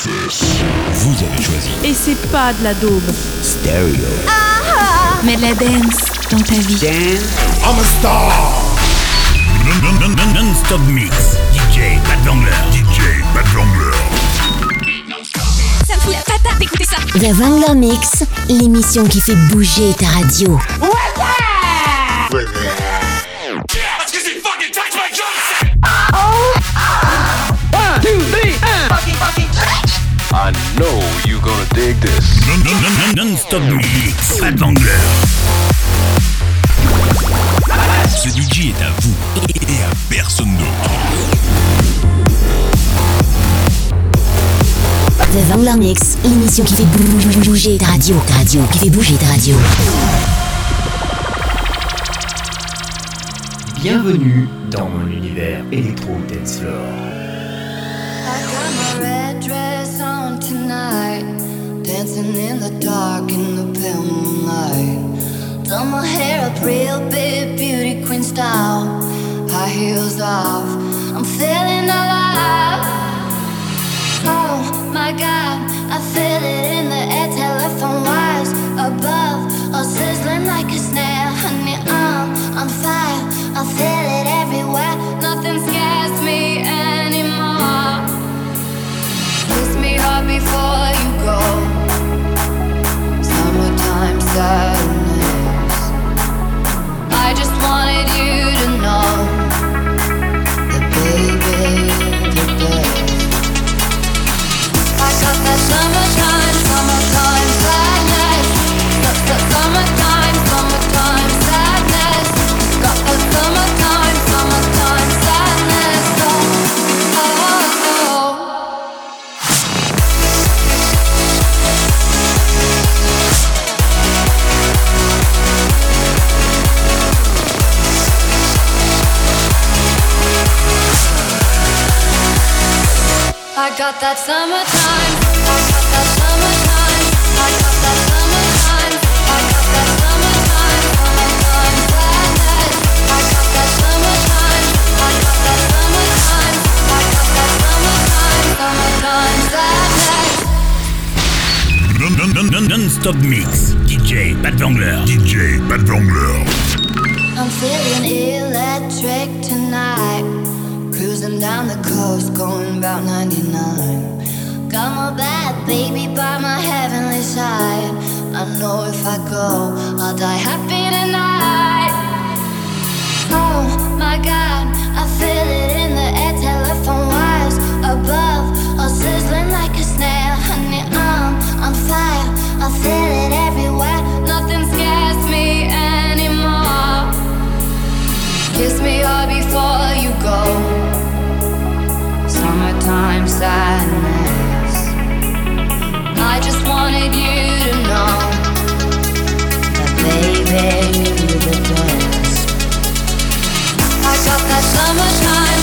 Vous avez choisi. Et c'est pas de la daube. Stereo. Mais de la dance dans ta vie. I'm a star. Non-stop mix. DJ Bad Vangler. DJ Bad Vangler. Ça me fout la patate d'écouter ça. The Wrangler Mix, l'émission qui fait bouger ta radio. I know you gonna dig this. Non-stop mix. Bad Vangler. Ce DJ est à vous et à personne d'autre. The Wrangler Mix, l'émission qui fait bou- bouger ta radio. Ta radio, qui fait bouger ta radio. Bienvenue dans mon univers électro dance floor. Dancing in the dark in the pale moonlight. Done my hair up real big, beauty queen style. High heels off, I'm feeling alive. Oh my God, I feel it in the air, telephone wires that summertime. I got that summertime. I got that summertime. I got that summertime. Summertime sadness. I got that summertime. I got that summertime. I got that summertime. Summertime sadness. Non-stop mix. DJ Pat Wangler. DJ Pat Wangler. I'm feeling electric tonight. Down the coast, going about 99. Got my bad baby by my heavenly side. I know if I go, I'll die happy tonight. Oh my god, I feel it in the air, telephone wires above, all sizzling like a snare. Honey, I'm on fire, I feel it everywhere. Nothing scares me anymore. Kiss me hard before I just wanted you to know that baby, you're the best. I got that summertime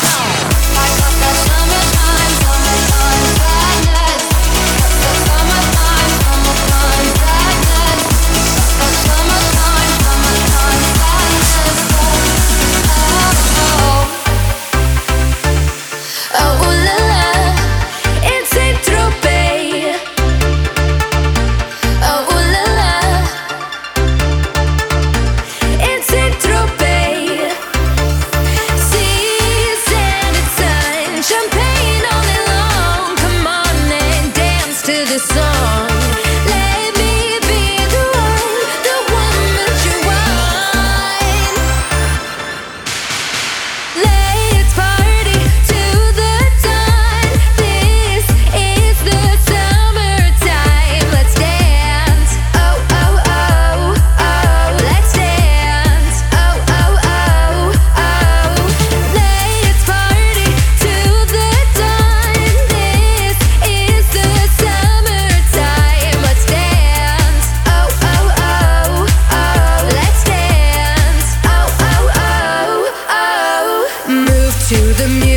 to the music.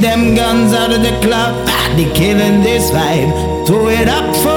Them guns out of the club, they killing this vibe. Throw it up for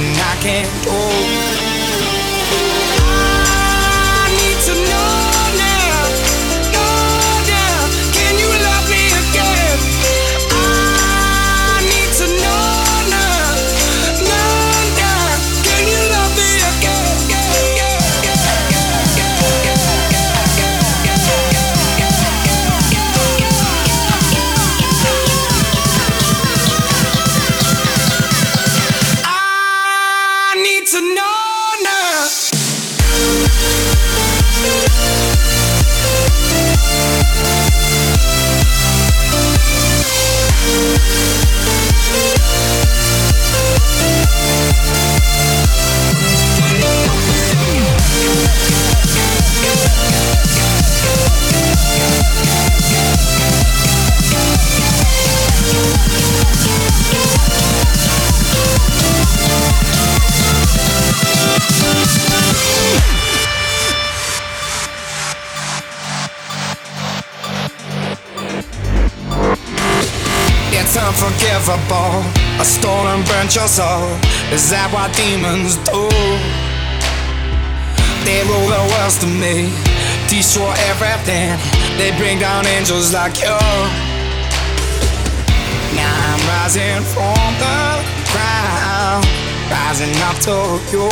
unforgivable. A stolen burnt your soul. Is that what demons do? They rule the world to me, destroy everything. They bring down angels like you. Now I'm rising from the ground, rising up to you.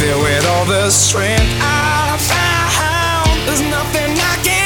Filled with all the strength I found, there's nothing I can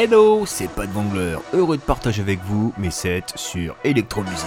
Hello, c'est de Vangler, heureux de partager avec vous mes sets sur Electromusique.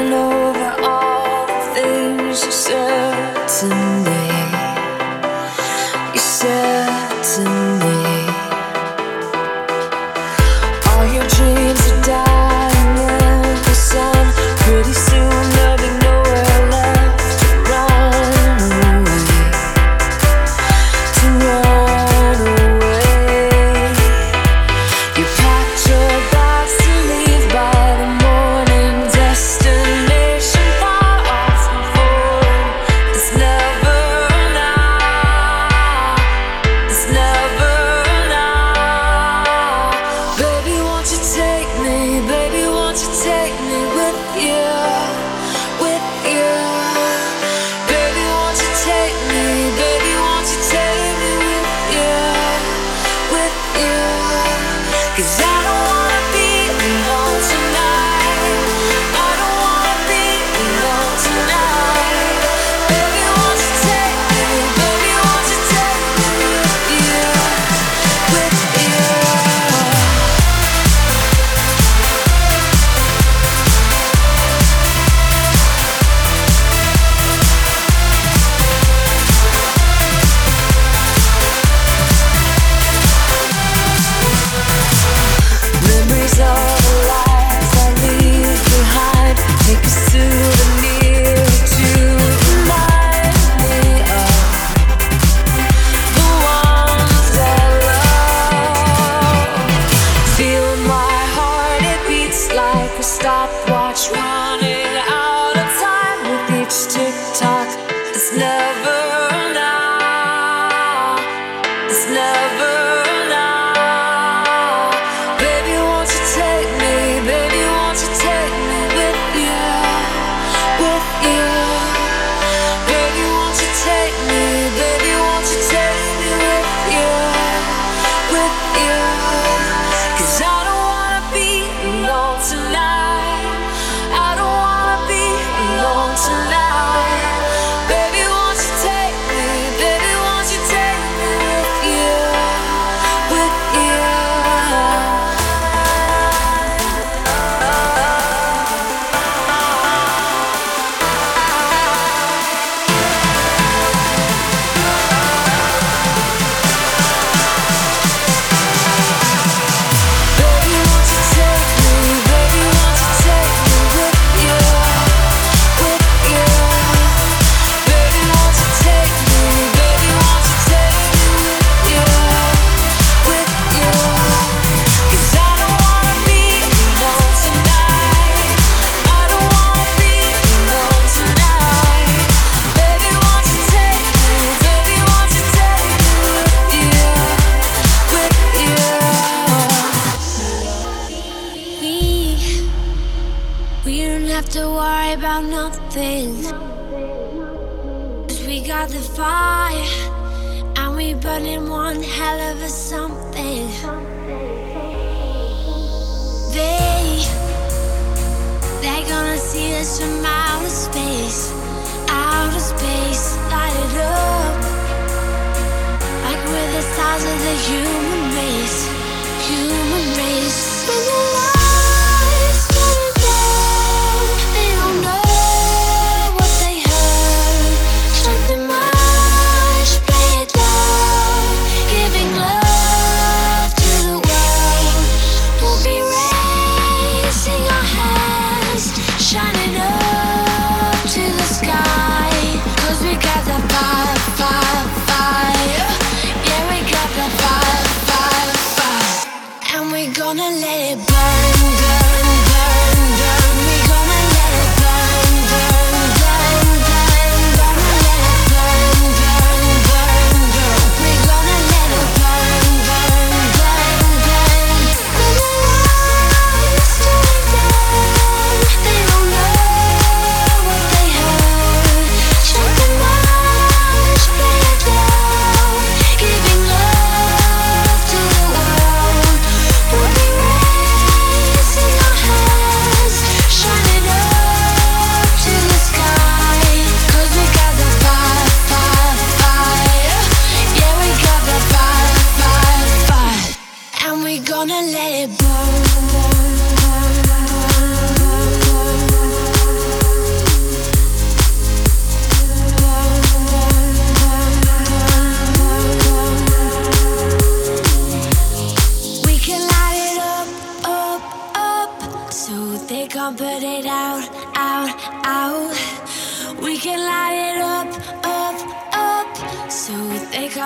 calor.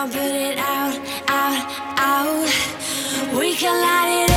I'll put it out, out, out. We can light it up.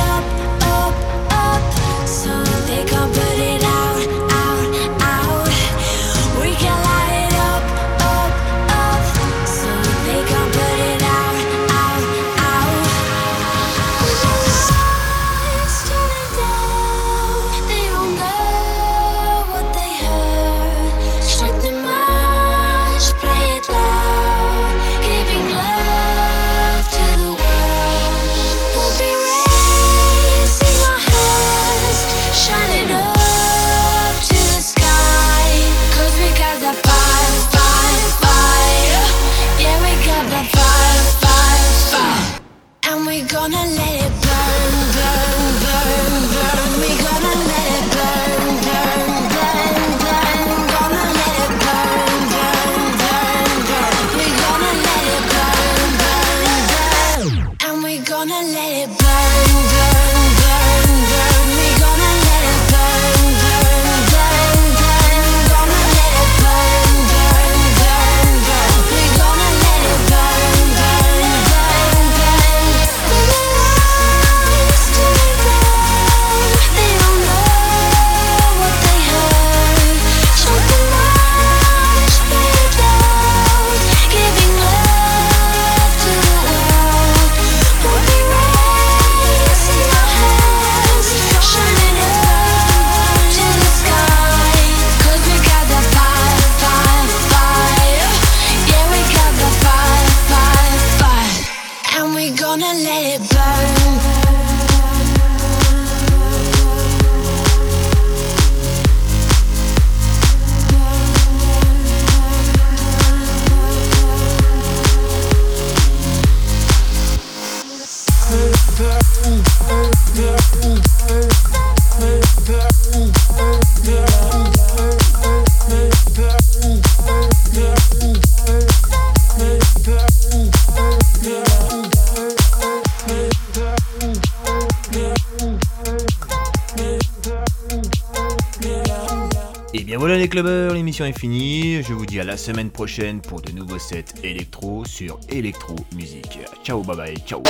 est finie. Je vous dis à la semaine prochaine pour de nouveaux sets électro sur Electro Musique. Ciao, bye bye, ciao.